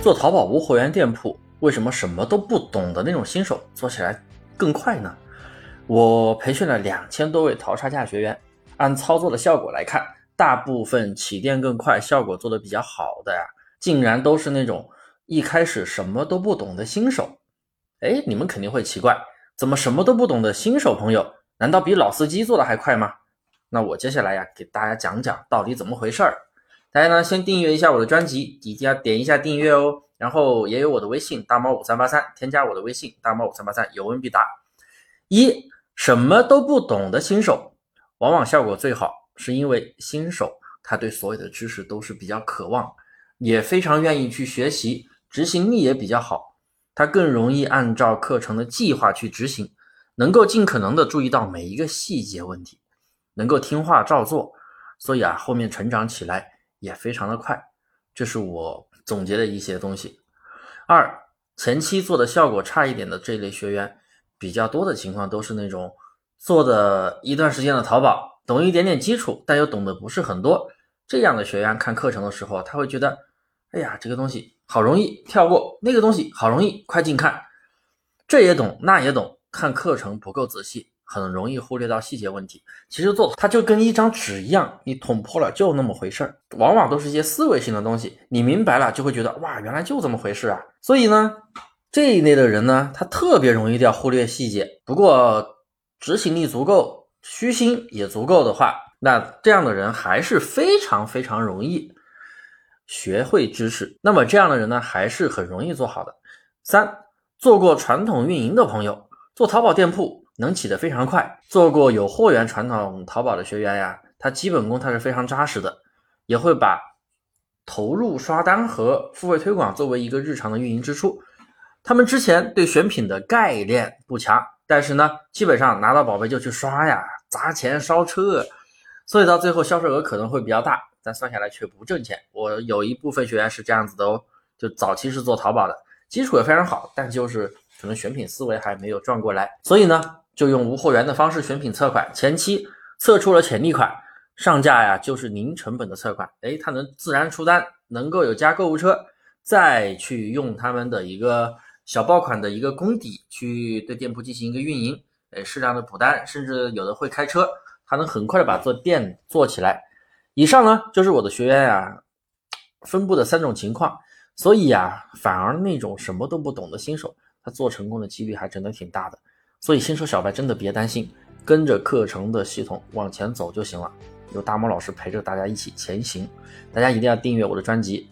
做淘宝无货源店铺，为什么什么都不懂的那种新手做起来更快呢？我培训了两千多位淘差价学员，按操作的效果来看，大部分起店更快、效果做得比较好的呀，竟然都是那种一开始什么都不懂的新手。哎，你们肯定会奇怪，怎么什么都不懂的新手朋友，难道比老司机做的还快吗？那我接下来呀，给大家讲讲到底怎么回事儿。大家呢，先订阅一下我的专辑，一定要点一下订阅哦。然后也有我的微信大猫五三八三，添加我的微信大猫五三八三，有问必答。一什么都不懂的新手，往往效果最好，是因为新手他对所有的知识都是比较渴望，也非常愿意去学习，执行力也比较好，他更容易按照课程的计划去执行，能够尽可能的注意到每一个细节问题，能够听话照做，所以啊，后面成长起来。也非常的快，这是我总结的一些东西。二，前期做的效果差一点的这类学员，比较多的情况都是那种做的一段时间的淘宝，懂一点点基础，但又懂得不是很多。这样的学员看课程的时候，他会觉得，哎呀，这个东西好容易跳过，那个东西好容易快进看，这也懂那也懂，看课程不够仔细。很容易忽略到细节问题。其实做它就跟一张纸一样，你捅破了就那么回事儿，往往都是一些思维性的东西。你明白了就会觉得哇，原来就这么回事啊。所以呢，这一类的人呢，他特别容易掉忽略细节。不过执行力足够，虚心也足够的话，那这样的人还是非常非常容易学会知识。那么这样的人呢，还是很容易做好的。三，做过传统运营的朋友，做淘宝店铺。能起得非常快。做过有货源传统淘宝的学员呀，他基本功他是非常扎实的，也会把投入刷单和付费推广作为一个日常的运营支出。他们之前对选品的概念不强，但是呢，基本上拿到宝贝就去刷呀，砸钱烧车，所以到最后销售额可能会比较大，但算下来却不挣钱。我有一部分学员是这样子的哦，就早期是做淘宝的，基础也非常好，但就是可能选品思维还没有转过来，所以呢。就用无货源的方式选品测款，前期测出了潜力款，上架呀就是零成本的测款，哎，它能自然出单，能够有加购物车，再去用他们的一个小爆款的一个功底去对店铺进行一个运营，哎，适量的补单，甚至有的会开车，他能很快的把做店做起来。以上呢就是我的学员呀分布的三种情况，所以呀，反而那种什么都不懂的新手，他做成功的几率还真的挺大的。所以新手小白真的别担心，跟着课程的系统往前走就行了，有大猫老师陪着大家一起前行。大家一定要订阅我的专辑。